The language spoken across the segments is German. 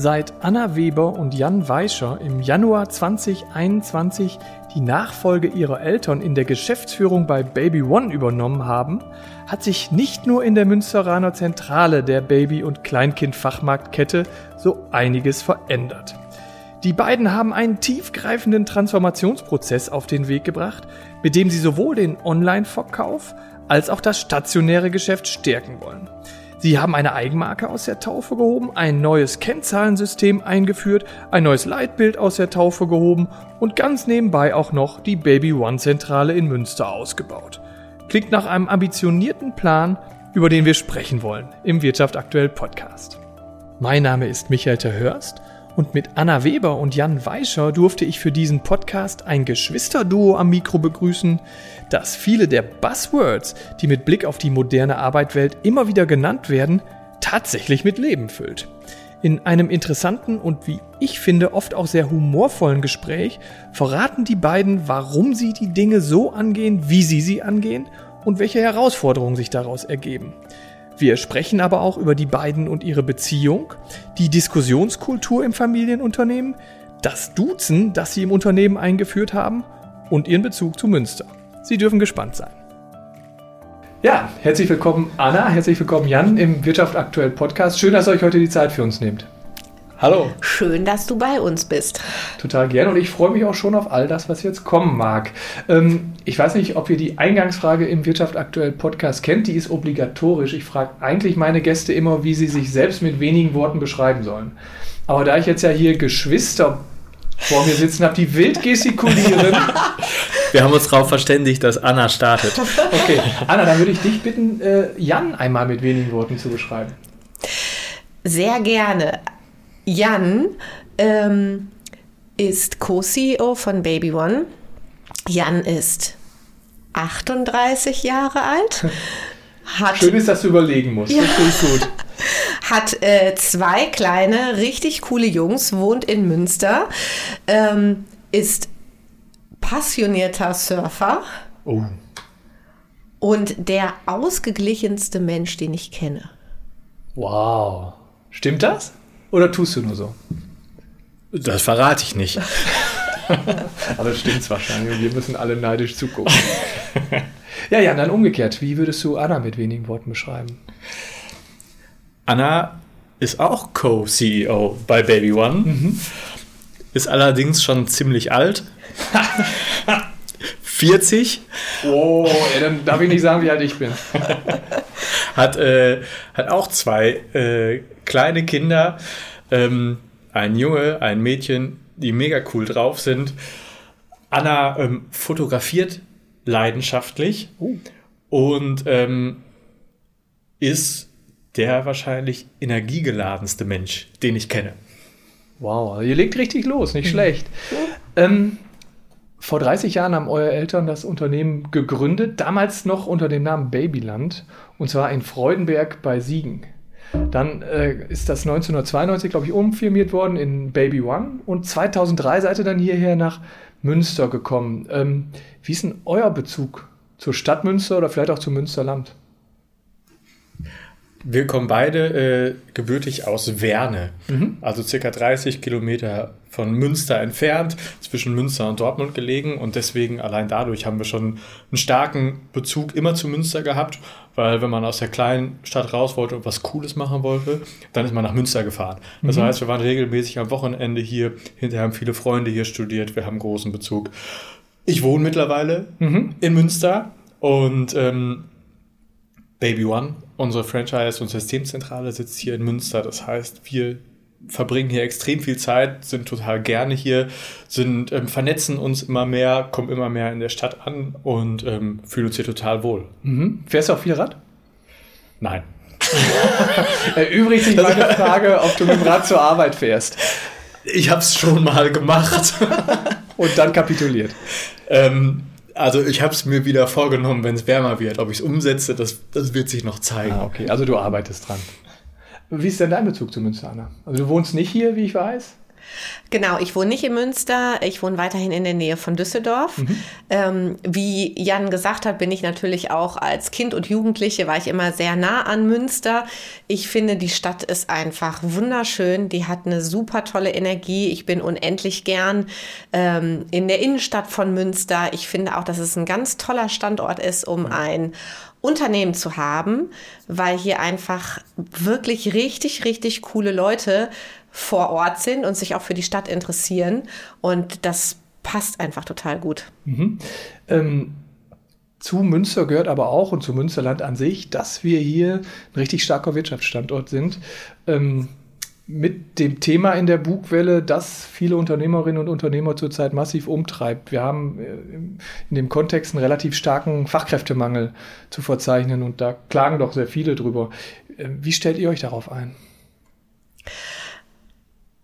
Seit Anna Weber und Jan Weischer im Januar 2021 die Nachfolge ihrer Eltern in der Geschäftsführung bei Baby One übernommen haben, hat sich nicht nur in der Münsteraner Zentrale der Baby- und Kleinkind-Fachmarktkette so einiges verändert. Die beiden haben einen tiefgreifenden Transformationsprozess auf den Weg gebracht, mit dem sie sowohl den Online-Verkauf als auch das stationäre Geschäft stärken wollen. Sie haben eine Eigenmarke aus der Taufe gehoben, ein neues Kennzahlensystem eingeführt, ein neues Leitbild aus der Taufe gehoben und ganz nebenbei auch noch die Baby One Zentrale in Münster ausgebaut. Klingt nach einem ambitionierten Plan, über den wir sprechen wollen im Wirtschaft aktuell Podcast. Mein Name ist Michael Terhörst und mit Anna Weber und Jan Weischer durfte ich für diesen Podcast ein Geschwisterduo am Mikro begrüßen, das viele der Buzzwords, die mit Blick auf die moderne Arbeitswelt immer wieder genannt werden, tatsächlich mit Leben füllt. In einem interessanten und wie ich finde oft auch sehr humorvollen Gespräch verraten die beiden, warum sie die Dinge so angehen, wie sie sie angehen und welche Herausforderungen sich daraus ergeben. Wir sprechen aber auch über die beiden und ihre Beziehung, die Diskussionskultur im Familienunternehmen, das Duzen, das sie im Unternehmen eingeführt haben und ihren Bezug zu Münster. Sie dürfen gespannt sein. Ja, herzlich willkommen Anna, herzlich willkommen Jan im Wirtschaft aktuell Podcast. Schön, dass ihr euch heute die Zeit für uns nehmt. Hallo. Schön, dass du bei uns bist. Total gern und ich freue mich auch schon auf all das, was jetzt kommen mag. Ähm, ich weiß nicht, ob ihr die Eingangsfrage im Wirtschaft aktuell Podcast kennt. Die ist obligatorisch. Ich frage eigentlich meine Gäste immer, wie sie sich selbst mit wenigen Worten beschreiben sollen. Aber da ich jetzt ja hier Geschwister vor mir sitzen habe, die wild gestikulieren. Wir haben uns darauf verständigt, dass Anna startet. Okay, Anna, dann würde ich dich bitten, äh, Jan einmal mit wenigen Worten zu beschreiben. Sehr gerne. Jan ähm, ist Co-CEO von Baby One. Jan ist 38 Jahre alt. Hat, Schön ist, dass du überlegen musst. Ja. Das finde gut. Hat äh, zwei kleine, richtig coole Jungs, wohnt in Münster, ähm, ist passionierter Surfer. Oh. Und der ausgeglichenste Mensch, den ich kenne. Wow. Stimmt das? Oder tust du nur so? Das verrate ich nicht. Aber das stimmt wahrscheinlich und wir müssen alle neidisch zugucken. ja, ja, dann umgekehrt. Wie würdest du Anna mit wenigen Worten beschreiben? Anna ist auch Co-CEO bei Baby One. Mhm. Ist allerdings schon ziemlich alt. 40. Oh, ja, dann darf ich nicht sagen, wie alt ich bin. hat, äh, hat auch zwei äh, kleine Kinder, ähm, ein Junge, ein Mädchen, die mega cool drauf sind. Anna ähm, fotografiert leidenschaftlich uh. und ähm, ist der wahrscheinlich energiegeladenste Mensch, den ich kenne. Wow, also ihr legt richtig los, nicht mhm. schlecht. Ähm, vor 30 Jahren haben eure Eltern das Unternehmen gegründet, damals noch unter dem Namen Babyland, und zwar in Freudenberg bei Siegen. Dann äh, ist das 1992, glaube ich, umfirmiert worden in Baby One und 2003 seid ihr dann hierher nach Münster gekommen. Ähm, wie ist denn euer Bezug zur Stadt Münster oder vielleicht auch zum Münsterland? Wir kommen beide äh, gebürtig aus Werne, mhm. also circa 30 Kilometer von Münster entfernt, zwischen Münster und Dortmund gelegen und deswegen allein dadurch haben wir schon einen starken Bezug immer zu Münster gehabt, weil wenn man aus der kleinen Stadt raus wollte und was Cooles machen wollte, dann ist man nach Münster gefahren. Das mhm. heißt, wir waren regelmäßig am Wochenende hier, hinterher haben viele Freunde hier studiert, wir haben großen Bezug. Ich wohne mittlerweile mhm. in Münster und ähm, Baby One, unsere Franchise- und Systemzentrale, sitzt hier in Münster. Das heißt, wir verbringen hier extrem viel Zeit, sind total gerne hier, sind ähm, vernetzen uns immer mehr, kommen immer mehr in der Stadt an und ähm, fühlen uns hier total wohl. Mhm. Fährst du auch viel Rad? Nein. Erübrigt sich meine Frage, ob du mit dem Rad zur Arbeit fährst. Ich habe es schon mal gemacht. und dann kapituliert. Ähm, also ich habe es mir wieder vorgenommen, wenn es wärmer wird. Ob ich es umsetze, das, das wird sich noch zeigen. Ah, okay, also du arbeitest dran. Wie ist denn dein Bezug zu Münster, Anna? Also du wohnst nicht hier, wie ich weiß? Genau, ich wohne nicht in Münster, ich wohne weiterhin in der Nähe von Düsseldorf. Mhm. Ähm, wie Jan gesagt hat, bin ich natürlich auch als Kind und Jugendliche, war ich immer sehr nah an Münster. Ich finde, die Stadt ist einfach wunderschön, die hat eine super tolle Energie. Ich bin unendlich gern ähm, in der Innenstadt von Münster. Ich finde auch, dass es ein ganz toller Standort ist, um ein Unternehmen zu haben, weil hier einfach wirklich richtig, richtig coole Leute vor Ort sind und sich auch für die Stadt interessieren. Und das passt einfach total gut. Mhm. Ähm, zu Münster gehört aber auch und zu Münsterland an sich, dass wir hier ein richtig starker Wirtschaftsstandort sind. Ähm, mit dem Thema in der Bugwelle, das viele Unternehmerinnen und Unternehmer zurzeit massiv umtreibt. Wir haben äh, in dem Kontext einen relativ starken Fachkräftemangel zu verzeichnen und da klagen doch sehr viele drüber. Äh, wie stellt ihr euch darauf ein?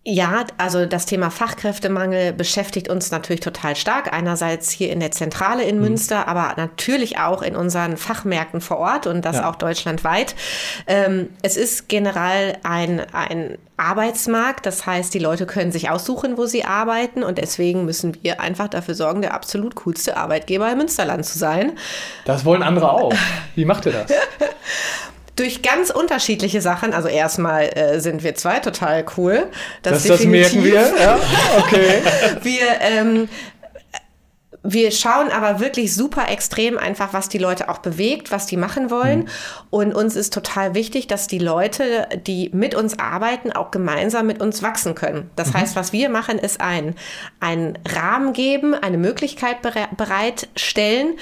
Ja, also das Thema Fachkräftemangel beschäftigt uns natürlich total stark. Einerseits hier in der Zentrale in mhm. Münster, aber natürlich auch in unseren Fachmärkten vor Ort und das ja. auch deutschlandweit. Ähm, es ist generell ein, ein Arbeitsmarkt, das heißt, die Leute können sich aussuchen, wo sie arbeiten und deswegen müssen wir einfach dafür sorgen, der absolut coolste Arbeitgeber im Münsterland zu sein. Das wollen andere auch. Wie macht ihr das? durch ganz unterschiedliche Sachen. Also erstmal äh, sind wir zwei total cool. Das, das, das merken wir. Ja, okay. wir ähm, wir schauen aber wirklich super extrem einfach, was die Leute auch bewegt, was die machen wollen. Mhm. Und uns ist total wichtig, dass die Leute, die mit uns arbeiten, auch gemeinsam mit uns wachsen können. Das mhm. heißt, was wir machen, ist ein, ein Rahmen geben, eine Möglichkeit bereitstellen,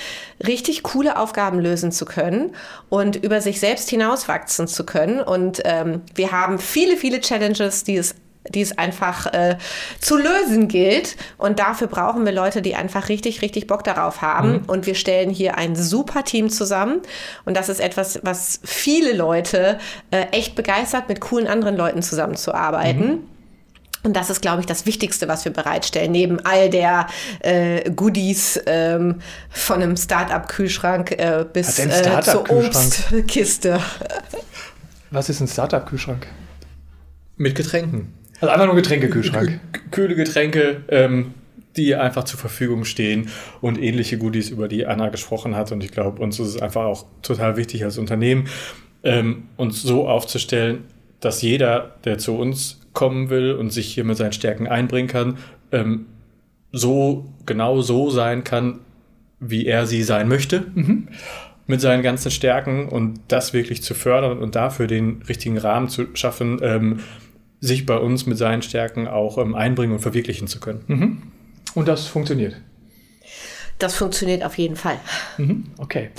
richtig coole Aufgaben lösen zu können und über sich selbst hinaus wachsen zu können. Und ähm, wir haben viele, viele Challenges, die es die es einfach äh, zu lösen gilt. Und dafür brauchen wir Leute, die einfach richtig, richtig Bock darauf haben. Mhm. Und wir stellen hier ein super Team zusammen. Und das ist etwas, was viele Leute äh, echt begeistert, mit coolen anderen Leuten zusammenzuarbeiten. Mhm. Und das ist, glaube ich, das Wichtigste, was wir bereitstellen, neben all der äh, Goodies ähm, von einem Start-up-Kühlschrank äh, bis äh, Start zur Obstkiste. Was ist ein Start-up-Kühlschrank? Mit Getränken. Also einfach nur Getränkekühlschrank. Kühle Getränke, ähm, die einfach zur Verfügung stehen und ähnliche Goodies, über die Anna gesprochen hat. Und ich glaube, uns ist es einfach auch total wichtig als Unternehmen, ähm, uns so aufzustellen, dass jeder, der zu uns kommen will und sich hier mit seinen Stärken einbringen kann, ähm, so genau so sein kann, wie er sie sein möchte. Mhm. Mit seinen ganzen Stärken und das wirklich zu fördern und dafür den richtigen Rahmen zu schaffen, ähm, sich bei uns mit seinen Stärken auch ähm, einbringen und verwirklichen zu können. Mhm. Und das funktioniert. Das funktioniert auf jeden Fall. Mhm. Okay.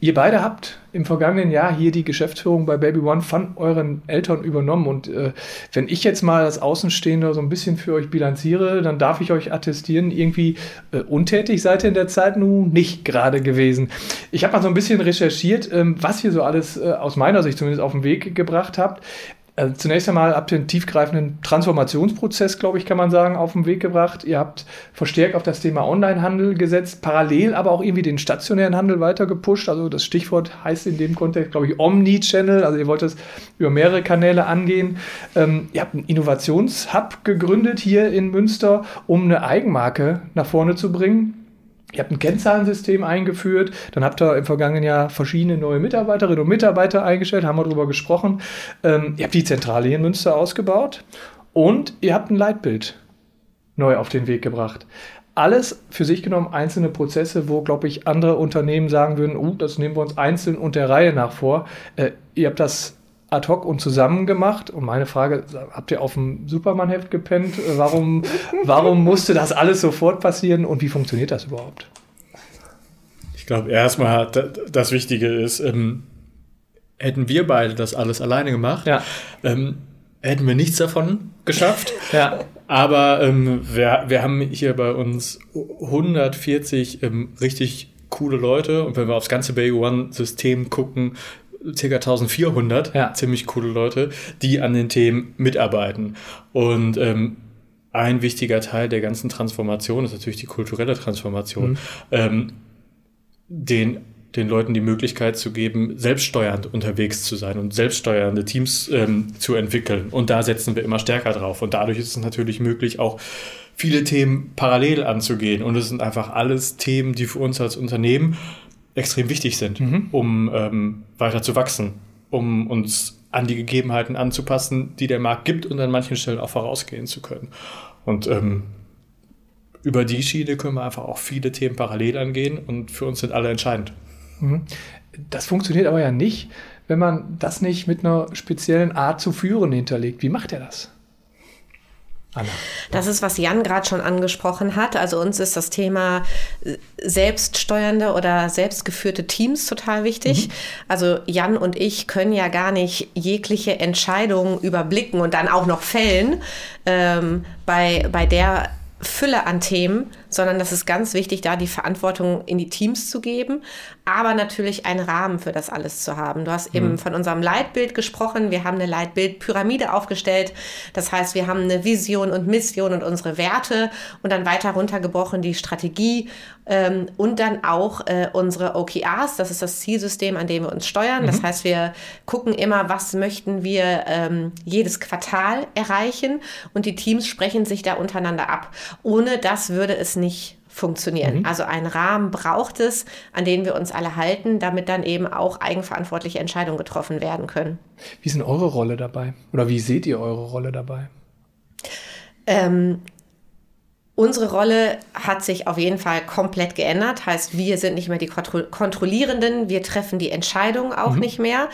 Ihr beide habt im vergangenen Jahr hier die Geschäftsführung bei Baby One von euren Eltern übernommen. Und äh, wenn ich jetzt mal als Außenstehender so ein bisschen für euch bilanziere, dann darf ich euch attestieren, irgendwie äh, untätig seid ihr in der Zeit nun nicht gerade gewesen. Ich habe mal so ein bisschen recherchiert, ähm, was ihr so alles äh, aus meiner Sicht zumindest auf den Weg gebracht habt. Also zunächst einmal habt ihr einen tiefgreifenden Transformationsprozess, glaube ich, kann man sagen, auf den Weg gebracht. Ihr habt verstärkt auf das Thema Onlinehandel gesetzt, parallel aber auch irgendwie den stationären Handel weiter gepusht. Also das Stichwort heißt in dem Kontext, glaube ich, Omni-Channel. Also ihr wollt es über mehrere Kanäle angehen. Ähm, ihr habt einen Innovationshub gegründet hier in Münster, um eine Eigenmarke nach vorne zu bringen. Ihr habt ein Kennzahlensystem eingeführt, dann habt ihr im vergangenen Jahr verschiedene neue Mitarbeiterinnen und Mitarbeiter eingestellt, haben wir darüber gesprochen. Ähm, ihr habt die Zentrale hier in Münster ausgebaut und ihr habt ein Leitbild neu auf den Weg gebracht. Alles für sich genommen einzelne Prozesse, wo, glaube ich, andere Unternehmen sagen würden, uh, das nehmen wir uns einzeln und der Reihe nach vor. Äh, ihr habt das ad hoc und zusammen gemacht. Und meine Frage, habt ihr auf dem Superman-Heft gepennt? Warum, warum musste das alles sofort passieren und wie funktioniert das überhaupt? Ich glaube, erstmal das Wichtige ist, ähm, hätten wir beide das alles alleine gemacht, ja. ähm, hätten wir nichts davon geschafft. ja. Aber ähm, wir, wir haben hier bei uns 140 ähm, richtig coole Leute und wenn wir aufs ganze Bay One-System gucken, circa 1400 ja. ziemlich coole Leute, die an den Themen mitarbeiten. Und ähm, ein wichtiger Teil der ganzen Transformation ist natürlich die kulturelle Transformation. Mhm. Ähm, den den Leuten die Möglichkeit zu geben, selbststeuernd unterwegs zu sein und selbststeuernde Teams ähm, zu entwickeln. Und da setzen wir immer stärker drauf. Und dadurch ist es natürlich möglich, auch viele Themen parallel anzugehen. Und es sind einfach alles Themen, die für uns als Unternehmen extrem wichtig sind, mhm. um ähm, weiter zu wachsen, um uns an die Gegebenheiten anzupassen, die der Markt gibt und an manchen Stellen auch vorausgehen zu können. Und ähm, über die Schiene können wir einfach auch viele Themen parallel angehen und für uns sind alle entscheidend. Mhm. Das funktioniert aber ja nicht, wenn man das nicht mit einer speziellen Art zu führen hinterlegt. Wie macht er das? Anna. Das ist, was Jan gerade schon angesprochen hat. Also uns ist das Thema äh, selbststeuernde oder selbstgeführte Teams total wichtig. Mhm. Also Jan und ich können ja gar nicht jegliche Entscheidungen überblicken und dann auch noch fällen ähm, bei, bei der Fülle an Themen, sondern das ist ganz wichtig, da die Verantwortung in die Teams zu geben, aber natürlich einen Rahmen für das alles zu haben. Du hast eben mhm. von unserem Leitbild gesprochen. Wir haben eine Leitbildpyramide aufgestellt. Das heißt, wir haben eine Vision und Mission und unsere Werte und dann weiter runtergebrochen die Strategie ähm, und dann auch äh, unsere OKRs. Das ist das Zielsystem, an dem wir uns steuern. Mhm. Das heißt, wir gucken immer, was möchten wir ähm, jedes Quartal erreichen und die Teams sprechen sich da untereinander ab. Ohne das würde es nicht funktionieren. Mhm. Also einen Rahmen braucht es, an den wir uns alle halten, damit dann eben auch eigenverantwortliche Entscheidungen getroffen werden können. Wie ist denn eure Rolle dabei? Oder wie seht ihr eure Rolle dabei? Ähm, Unsere Rolle hat sich auf jeden Fall komplett geändert. Heißt, wir sind nicht mehr die Kontrollierenden, wir treffen die Entscheidungen auch mhm. nicht mehr.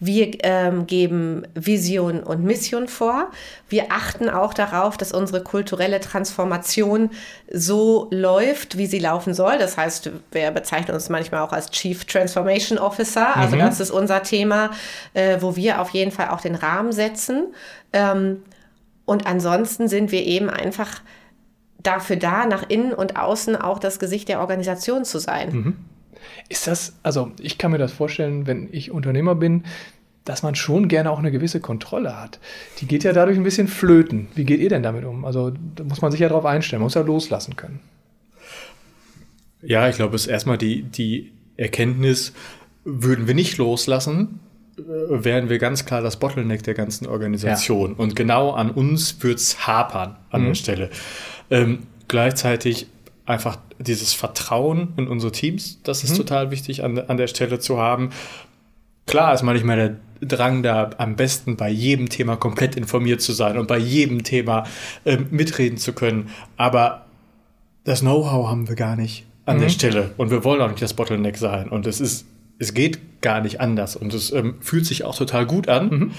Wir ähm, geben Vision und Mission vor. Wir achten auch darauf, dass unsere kulturelle Transformation so läuft, wie sie laufen soll. Das heißt, wir bezeichnen uns manchmal auch als Chief Transformation Officer. Also mhm. das ist unser Thema, äh, wo wir auf jeden Fall auch den Rahmen setzen. Ähm, und ansonsten sind wir eben einfach dafür da, nach innen und außen auch das Gesicht der Organisation zu sein. Mhm. Ist das, also ich kann mir das vorstellen, wenn ich Unternehmer bin, dass man schon gerne auch eine gewisse Kontrolle hat. Die geht ja dadurch ein bisschen flöten. Wie geht ihr denn damit um? Also da muss man sich ja darauf einstellen, man muss ja loslassen können. Ja, ich glaube, es ist erstmal die, die Erkenntnis, würden wir nicht loslassen, äh, wären wir ganz klar das Bottleneck der ganzen Organisation. Ja. Und genau an uns wird es hapern an mhm. der Stelle. Ähm, gleichzeitig einfach dieses Vertrauen in unsere Teams, das ist mhm. total wichtig an, an der Stelle zu haben. Klar ist manchmal der Drang da am besten bei jedem Thema komplett informiert zu sein und bei jedem Thema äh, mitreden zu können. Aber das Know-how haben wir gar nicht an mhm. der Stelle und wir wollen auch nicht das Bottleneck sein und es ist, es geht gar nicht anders und es ähm, fühlt sich auch total gut an. Mhm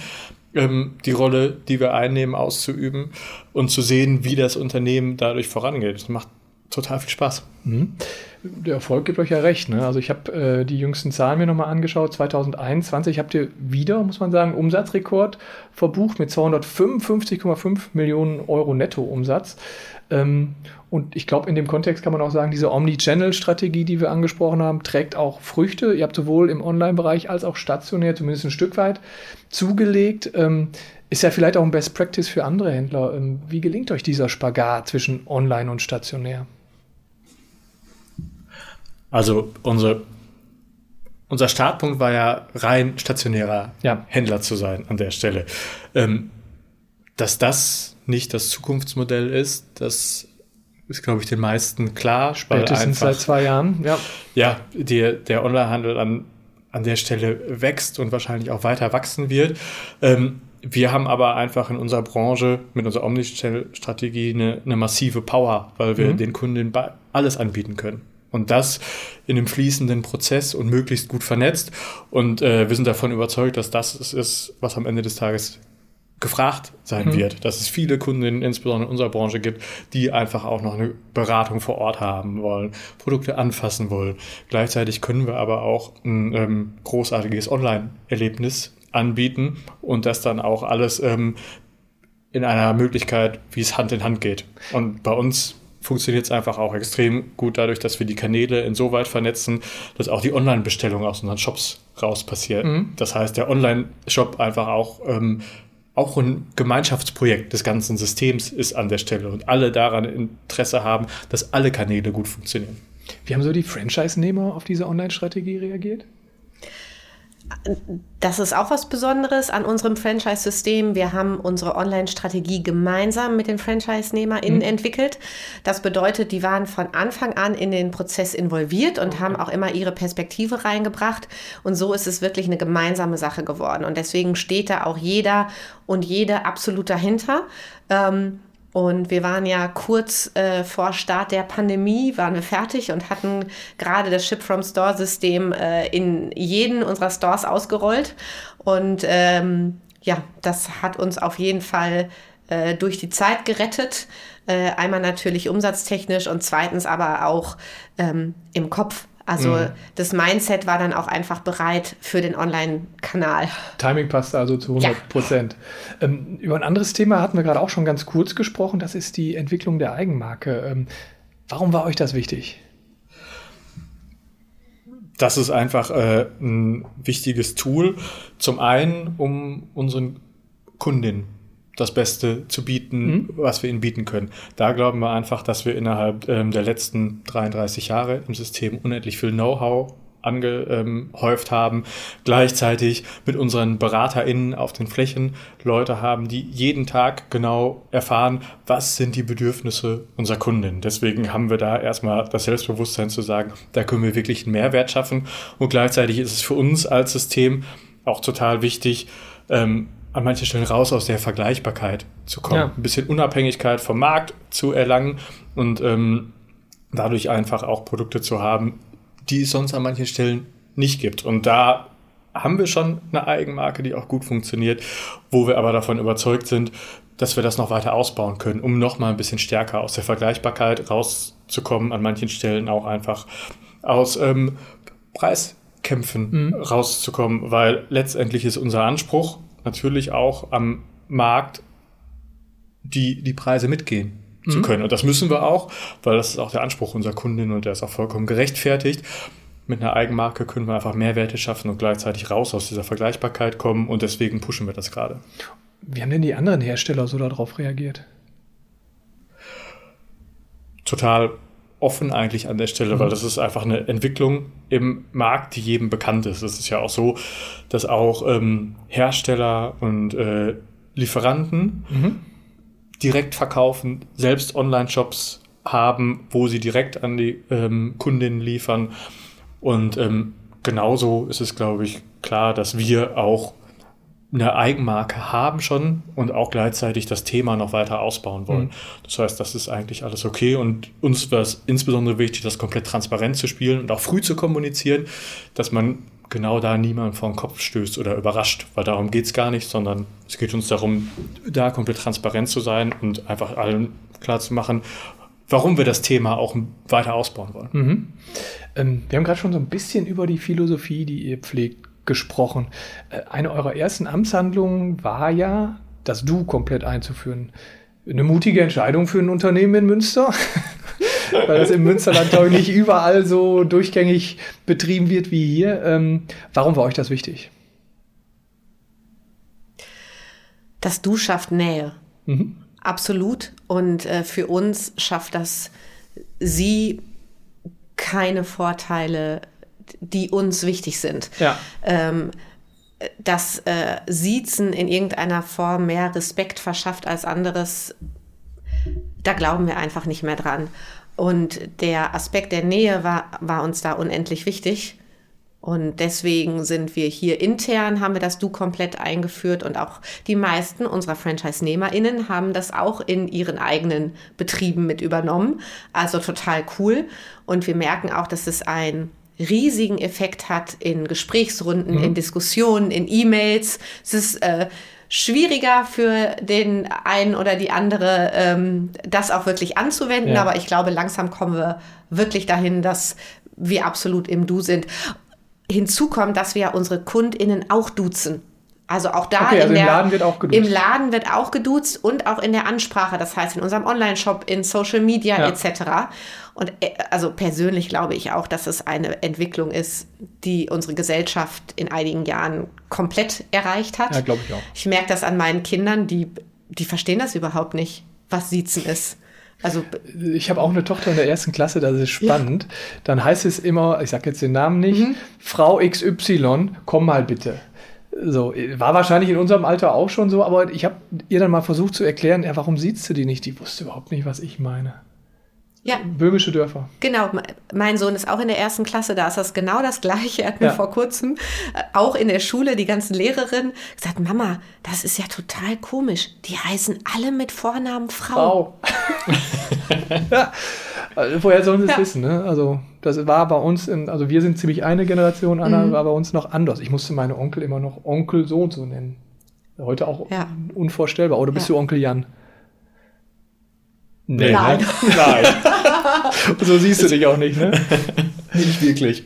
ähm, die Rolle, die wir einnehmen, auszuüben und zu sehen, wie das Unternehmen dadurch vorangeht. Das macht total viel Spaß. Mhm. Der Erfolg gibt euch ja recht. Ne? Also ich habe äh, die jüngsten Zahlen mir nochmal angeschaut. 2021 habt ihr wieder, muss man sagen, Umsatzrekord verbucht mit 255,5 Millionen Euro Nettoumsatz. Ähm, und ich glaube, in dem Kontext kann man auch sagen, diese Omni-Channel-Strategie, die wir angesprochen haben, trägt auch Früchte. Ihr habt sowohl im Online-Bereich als auch stationär zumindest ein Stück weit zugelegt. Ähm, ist ja vielleicht auch ein Best Practice für andere Händler. Ähm, wie gelingt euch dieser Spagat zwischen Online und stationär? Also unsere, unser Startpunkt war ja rein stationärer ja. Händler zu sein an der Stelle. Ähm, dass das nicht das Zukunftsmodell ist, das ist, glaube ich, den meisten klar. Spätestens seit zwei Jahren, ja. Ja, die, der Onlinehandel an, an der Stelle wächst und wahrscheinlich auch weiter wachsen wird. Ähm, wir haben aber einfach in unserer Branche mit unserer Omnichannel-Strategie eine, eine, massive Power, weil wir mhm. den Kunden alles anbieten können. Und das in einem fließenden Prozess und möglichst gut vernetzt. Und äh, wir sind davon überzeugt, dass das ist, was am Ende des Tages gefragt sein mhm. wird, dass es viele Kunden, insbesondere in unserer Branche gibt, die einfach auch noch eine Beratung vor Ort haben wollen, Produkte anfassen wollen. Gleichzeitig können wir aber auch ein ähm, großartiges Online-Erlebnis anbieten und das dann auch alles ähm, in einer Möglichkeit, wie es Hand in Hand geht. Und bei uns funktioniert es einfach auch extrem gut dadurch, dass wir die Kanäle insoweit vernetzen, dass auch die Online-Bestellung aus unseren Shops raus passiert. Mhm. Das heißt, der Online-Shop einfach auch ähm, auch ein Gemeinschaftsprojekt des ganzen Systems ist an der Stelle und alle daran Interesse haben, dass alle Kanäle gut funktionieren. Wie haben so die Franchise-Nehmer auf diese Online-Strategie reagiert? Das ist auch was Besonderes an unserem Franchise-System. Wir haben unsere Online-Strategie gemeinsam mit den Franchise-NehmerInnen mhm. entwickelt. Das bedeutet, die waren von Anfang an in den Prozess involviert und haben auch immer ihre Perspektive reingebracht. Und so ist es wirklich eine gemeinsame Sache geworden. Und deswegen steht da auch jeder und jede absolut dahinter. Ähm, und wir waren ja kurz äh, vor Start der Pandemie, waren wir fertig und hatten gerade das Ship from Store System äh, in jeden unserer Stores ausgerollt. Und ähm, ja, das hat uns auf jeden Fall äh, durch die Zeit gerettet. Äh, einmal natürlich umsatztechnisch und zweitens aber auch ähm, im Kopf. Also mhm. das Mindset war dann auch einfach bereit für den Online-Kanal. Timing passte also zu 100 Prozent. Ja. Ähm, über ein anderes Thema hatten wir gerade auch schon ganz kurz gesprochen. Das ist die Entwicklung der Eigenmarke. Ähm, warum war euch das wichtig? Das ist einfach äh, ein wichtiges Tool. Zum einen, um unseren Kundinnen das Beste zu bieten, mhm. was wir ihnen bieten können. Da glauben wir einfach, dass wir innerhalb ähm, der letzten 33 Jahre im System unendlich viel Know-how angehäuft haben, gleichzeitig mit unseren BeraterInnen auf den Flächen Leute haben, die jeden Tag genau erfahren, was sind die Bedürfnisse unserer Kunden. Deswegen haben wir da erstmal das Selbstbewusstsein zu sagen, da können wir wirklich einen Mehrwert schaffen und gleichzeitig ist es für uns als System auch total wichtig, ähm, an manchen Stellen raus aus der Vergleichbarkeit zu kommen. Ja. Ein bisschen Unabhängigkeit vom Markt zu erlangen und ähm, dadurch einfach auch Produkte zu haben, die es sonst an manchen Stellen nicht gibt. Und da haben wir schon eine Eigenmarke, die auch gut funktioniert, wo wir aber davon überzeugt sind, dass wir das noch weiter ausbauen können, um noch mal ein bisschen stärker aus der Vergleichbarkeit rauszukommen, an manchen Stellen auch einfach aus ähm, Preiskämpfen mhm. rauszukommen, weil letztendlich ist unser Anspruch, natürlich auch am Markt die, die Preise mitgehen mhm. zu können. Und das müssen wir auch, weil das ist auch der Anspruch unserer Kundin und der ist auch vollkommen gerechtfertigt. Mit einer Eigenmarke können wir einfach Mehrwerte schaffen und gleichzeitig raus aus dieser Vergleichbarkeit kommen und deswegen pushen wir das gerade. Wie haben denn die anderen Hersteller so darauf reagiert? Total offen eigentlich an der Stelle, mhm. weil das ist einfach eine Entwicklung im Markt, die jedem bekannt ist. Es ist ja auch so, dass auch ähm, Hersteller und äh, Lieferanten mhm. direkt verkaufen, selbst Online-Shops haben, wo sie direkt an die ähm, Kundinnen liefern. Und ähm, genauso ist es, glaube ich, klar, dass wir auch eine Eigenmarke haben schon und auch gleichzeitig das Thema noch weiter ausbauen wollen. Mhm. Das heißt, das ist eigentlich alles okay und uns war es insbesondere wichtig, das komplett transparent zu spielen und auch früh zu kommunizieren, dass man genau da niemand vor den Kopf stößt oder überrascht, weil darum geht es gar nicht, sondern es geht uns darum, da komplett transparent zu sein und einfach allen klar zu machen, warum wir das Thema auch weiter ausbauen wollen. Mhm. Ähm, wir haben gerade schon so ein bisschen über die Philosophie, die ihr pflegt, gesprochen. Äh, eine eurer ersten Amtshandlungen war ja, das Du komplett einzuführen. Eine mutige Entscheidung für ein Unternehmen in Münster, weil das im Münsterland, glaube ich, nicht überall so durchgängig betrieben wird wie hier. Ähm, warum war euch das wichtig? Das Du schafft Nähe. Mhm. Absolut. Und äh, für uns schafft das Sie keine Vorteile die uns wichtig sind. Ja. Ähm, dass äh, Siezen in irgendeiner Form mehr Respekt verschafft als anderes, da glauben wir einfach nicht mehr dran. Und der Aspekt der Nähe war, war uns da unendlich wichtig. Und deswegen sind wir hier intern, haben wir das Du komplett eingeführt und auch die meisten unserer Franchise-NehmerInnen haben das auch in ihren eigenen Betrieben mit übernommen. Also total cool. Und wir merken auch, dass es ein riesigen Effekt hat in Gesprächsrunden, mhm. in Diskussionen, in E-Mails. Es ist äh, schwieriger für den einen oder die andere, ähm, das auch wirklich anzuwenden. Ja. Aber ich glaube, langsam kommen wir wirklich dahin, dass wir absolut im Du sind. Hinzu kommt, dass wir unsere KundInnen auch duzen. Also auch da okay, also der, im Laden wird auch geduzt. Im Laden wird auch geduzt und auch in der Ansprache, das heißt in unserem Online-Shop, in Social Media ja. etc. Und äh, also persönlich glaube ich auch, dass es eine Entwicklung ist, die unsere Gesellschaft in einigen Jahren komplett erreicht hat. Ja, glaube ich auch. Ich merke das an meinen Kindern, die, die verstehen das überhaupt nicht, was Siezen ist. Also, ich habe auch eine Tochter in der ersten Klasse, das ist spannend. Ja. Dann heißt es immer, ich sage jetzt den Namen nicht, mhm. Frau XY, komm mal bitte. So, war wahrscheinlich in unserem Alter auch schon so, aber ich habe ihr dann mal versucht zu erklären, ja, warum siehst du die nicht? Die wusste überhaupt nicht, was ich meine. Ja. Böhmische Dörfer. Genau, mein Sohn ist auch in der ersten Klasse, da ist das genau das Gleiche. Er hat mir ja. vor kurzem äh, auch in der Schule die ganzen Lehrerinnen gesagt, Mama, das ist ja total komisch. Die heißen alle mit Vornamen Frau. Frau. ja. Also, woher sollen sie es ja. wissen? Ne? Also das war bei uns, in, also wir sind ziemlich eine Generation, Anna mhm. war bei uns noch anders. Ich musste meine Onkel immer noch Onkel so und so nennen. Heute auch ja. unvorstellbar. Oder bist du Onkel Jan? Nee, Nein. Ne? Nein. so siehst du dich auch nicht, ne? nicht wirklich.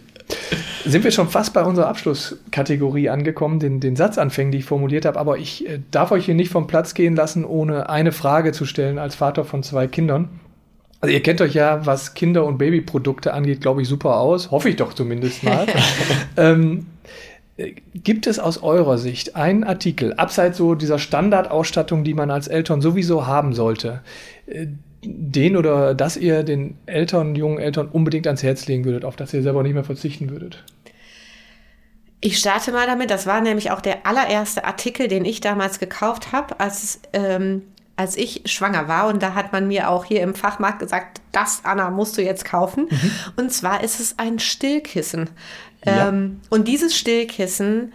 Sind wir schon fast bei unserer Abschlusskategorie angekommen, den, den Satzanfängen, die ich formuliert habe, aber ich äh, darf euch hier nicht vom Platz gehen lassen, ohne eine Frage zu stellen als Vater von zwei Kindern. Also ihr kennt euch ja, was Kinder- und Babyprodukte angeht, glaube ich, super aus. Hoffe ich doch zumindest mal. ähm, äh, gibt es aus eurer Sicht einen Artikel, abseits so dieser Standardausstattung, die man als Eltern sowieso haben sollte, äh, den oder das ihr den Eltern, jungen Eltern unbedingt ans Herz legen würdet, auf das ihr selber nicht mehr verzichten würdet? Ich starte mal damit, das war nämlich auch der allererste Artikel, den ich damals gekauft habe, als, ähm, als ich schwanger war. Und da hat man mir auch hier im Fachmarkt gesagt, das, Anna, musst du jetzt kaufen. Mhm. Und zwar ist es ein Stillkissen. Ja. Ähm, und dieses Stillkissen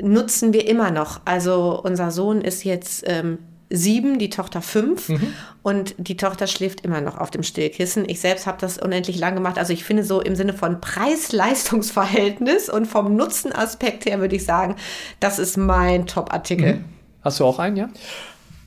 nutzen wir immer noch. Also unser Sohn ist jetzt ähm, sieben, die Tochter fünf mhm. und die Tochter schläft immer noch auf dem Stillkissen. Ich selbst habe das unendlich lang gemacht. Also ich finde so im Sinne von Preis-Leistungs-Verhältnis und vom Nutzenaspekt her würde ich sagen, das ist mein Top-Artikel. Mhm. Hast du auch einen, ja?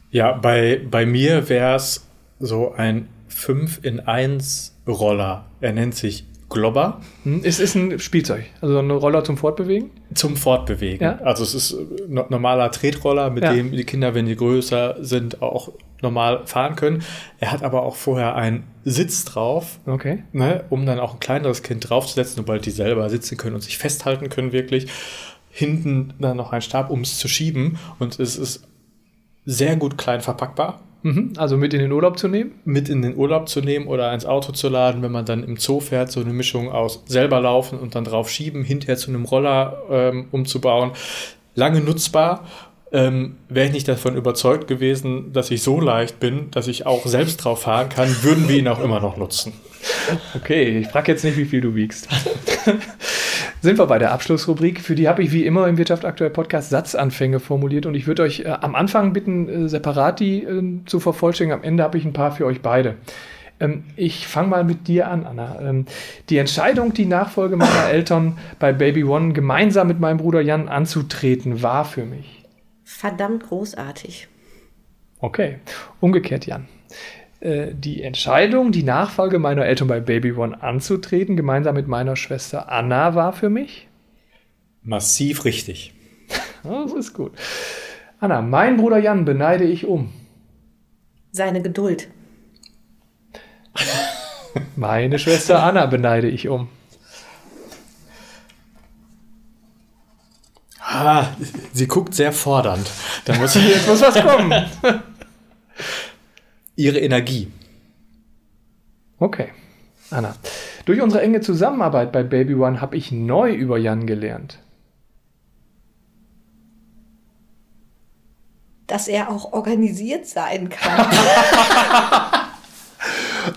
Ja, bei, bei mir wäre es so ein 5 in 1 Roller. Er nennt sich Globber. Hm, es ist ein Spielzeug, also ein Roller zum Fortbewegen? Zum Fortbewegen. Ja. Also es ist ein normaler Tretroller, mit ja. dem die Kinder, wenn die größer sind, auch normal fahren können. Er hat aber auch vorher einen Sitz drauf, okay. ne, um dann auch ein kleineres Kind draufzusetzen, sobald die selber sitzen können und sich festhalten können wirklich. Hinten dann noch ein Stab, um es zu schieben. Und es ist sehr gut klein verpackbar. Mhm, also mit in den Urlaub zu nehmen? Mit in den Urlaub zu nehmen oder ins Auto zu laden, wenn man dann im Zoo fährt, so eine Mischung aus selber laufen und dann drauf schieben, hinterher zu einem Roller ähm, umzubauen. Lange nutzbar. Ähm, Wäre ich nicht davon überzeugt gewesen, dass ich so leicht bin, dass ich auch selbst drauf fahren kann, würden wir ihn auch immer noch nutzen. Okay, ich frage jetzt nicht, wie viel du wiegst. sind wir bei der Abschlussrubrik. Für die habe ich wie immer im Wirtschaft aktuell Podcast Satzanfänge formuliert und ich würde euch äh, am Anfang bitten, äh, separat die äh, zu vervollständigen. Am Ende habe ich ein paar für euch beide. Ähm, ich fange mal mit dir an, Anna. Ähm, die Entscheidung, die Nachfolge meiner Eltern bei Baby One gemeinsam mit meinem Bruder Jan anzutreten, war für mich verdammt großartig. Okay, umgekehrt, Jan. Äh, die Entscheidung, die Nachfolge meiner Eltern bei Baby One anzutreten, gemeinsam mit meiner Schwester Anna, war für mich massiv richtig. das ist gut. Anna, mein Bruder Jan beneide ich um. Seine Geduld. Meine Schwester Anna beneide ich um. Ah, sie guckt sehr fordernd. Da muss jetzt muss was kommen. ihre Energie. Okay. Anna, durch unsere enge Zusammenarbeit bei Baby One habe ich neu über Jan gelernt. Dass er auch organisiert sein kann.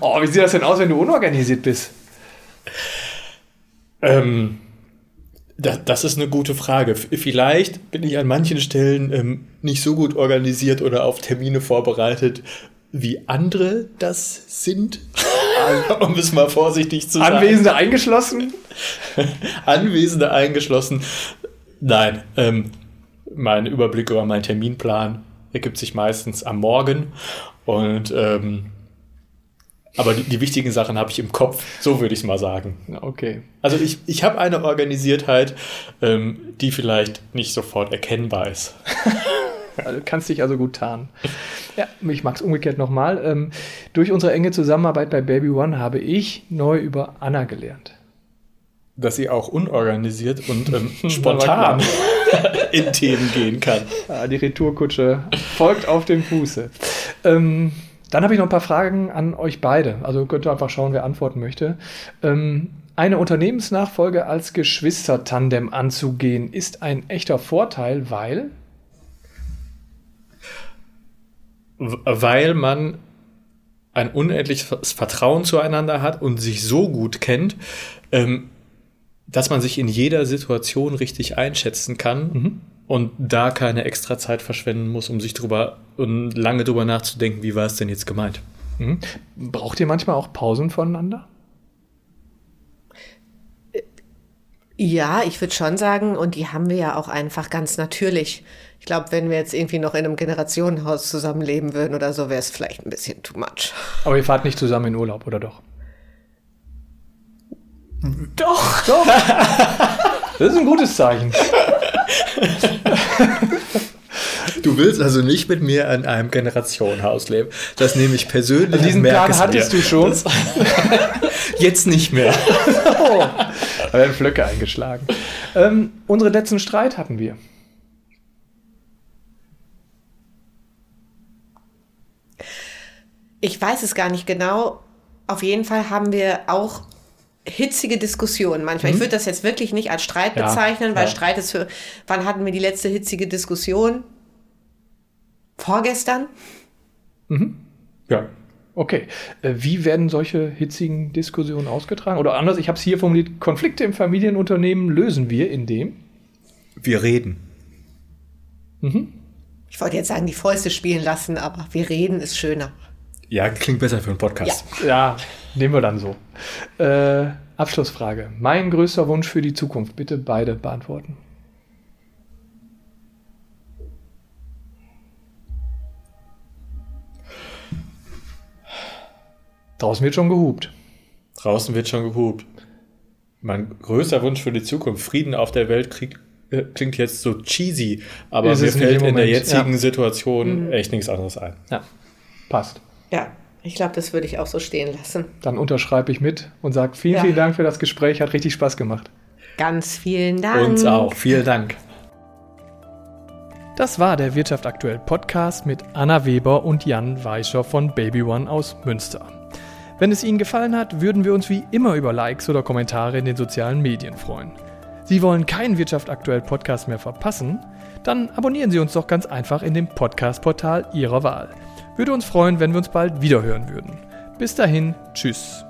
oh, wie sieht das denn aus, wenn du unorganisiert bist? Ähm, das, das ist eine gute Frage. Vielleicht bin ich an manchen Stellen ähm, nicht so gut organisiert oder auf Termine vorbereitet, wie andere das sind. um es mal vorsichtig zu sagen. Anwesende eingeschlossen? Anwesende eingeschlossen. Nein, ähm, mein Überblick über meinen Terminplan ergibt sich meistens am Morgen. Und ähm, aber die, die, wichtigen Sachen habe ich im Kopf, so würde ich es mal sagen. Okay. Also ich, ich habe eine Organisiertheit, ähm, die vielleicht nicht sofort erkennbar ist. Du kannst dich also gut tarnen. Ja, ich mag es umgekehrt nochmal. Ähm, durch unsere enge Zusammenarbeit bei Baby One habe ich neu über Anna gelernt. Dass sie auch unorganisiert und ähm, spontan in Themen gehen kann. Ja, die Retourkutsche folgt auf dem Fuße. Ähm, Dann habe ich noch ein paar Fragen an euch beide. Also könnt ihr einfach schauen, wer antworten möchte. Ähm, eine Unternehmensnachfolge als Geschwistertandem anzugehen, ist ein echter Vorteil, weil? Weil man ein unendliches Vertrauen zueinander hat und sich so gut kennt, ähm, dass man sich in jeder Situation richtig einschätzen kann mhm. und da keine extra Zeit verschwenden muss, um sich drüber und lange drüber nachzudenken, wie war es denn jetzt gemeint. Mhm. Braucht ihr manchmal auch Pausen voneinander? Ja, ich würde schon sagen, und die haben wir ja auch einfach ganz natürlich. Ich glaube, wenn wir jetzt irgendwie noch in einem Generationenhaus zusammenleben würden oder so, wäre es vielleicht ein bisschen too much. Aber ihr fahrt nicht zusammen in Urlaub, oder doch? Doch. Doch. Das ist ein gutes Zeichen. Du willst also nicht mit mir in einem Generationenhaus leben. Das nehme ich persönlich. Also diesen Plan hattest mir. du schon. Das jetzt nicht mehr. oh, da werden Flöcke eingeschlagen. Ähm, unseren letzten Streit hatten wir. Ich weiß es gar nicht genau. Auf jeden Fall haben wir auch hitzige Diskussionen manchmal. Mhm. Ich würde das jetzt wirklich nicht als Streit ja, bezeichnen, weil ja. Streit ist für. Wann hatten wir die letzte hitzige Diskussion? Vorgestern? Mhm. Ja. Okay. Äh, wie werden solche hitzigen Diskussionen ausgetragen? Oder anders, ich habe es hier formuliert: Konflikte im Familienunternehmen lösen wir, indem wir reden. Mhm. Ich wollte jetzt sagen, die Fäuste spielen lassen, aber wir reden ist schöner. Ja, klingt besser für einen Podcast. Ja, ja nehmen wir dann so. Äh, Abschlussfrage. Mein größter Wunsch für die Zukunft. Bitte beide beantworten. Draußen wird schon gehupt. Draußen wird schon gehupt. Mein größter Wunsch für die Zukunft, Frieden auf der Welt, krieg, äh, klingt jetzt so cheesy, aber mir fällt in der jetzigen ja. Situation mhm. echt nichts anderes ein. Ja, passt. Ja, ich glaube, das würde ich auch so stehen lassen. Dann unterschreibe ich mit und sage vielen, ja. vielen Dank für das Gespräch. Hat richtig Spaß gemacht. Ganz vielen Dank. Uns auch. Vielen Dank. Das war der Wirtschaft aktuell Podcast mit Anna Weber und Jan Weischer von Baby One aus Münster. Wenn es Ihnen gefallen hat, würden wir uns wie immer über Likes oder Kommentare in den sozialen Medien freuen. Sie wollen keinen Wirtschaft aktuell Podcast mehr verpassen? Dann abonnieren Sie uns doch ganz einfach in dem Podcast-Portal Ihrer Wahl. Würde uns freuen, wenn wir uns bald wiederhören würden. Bis dahin, tschüss.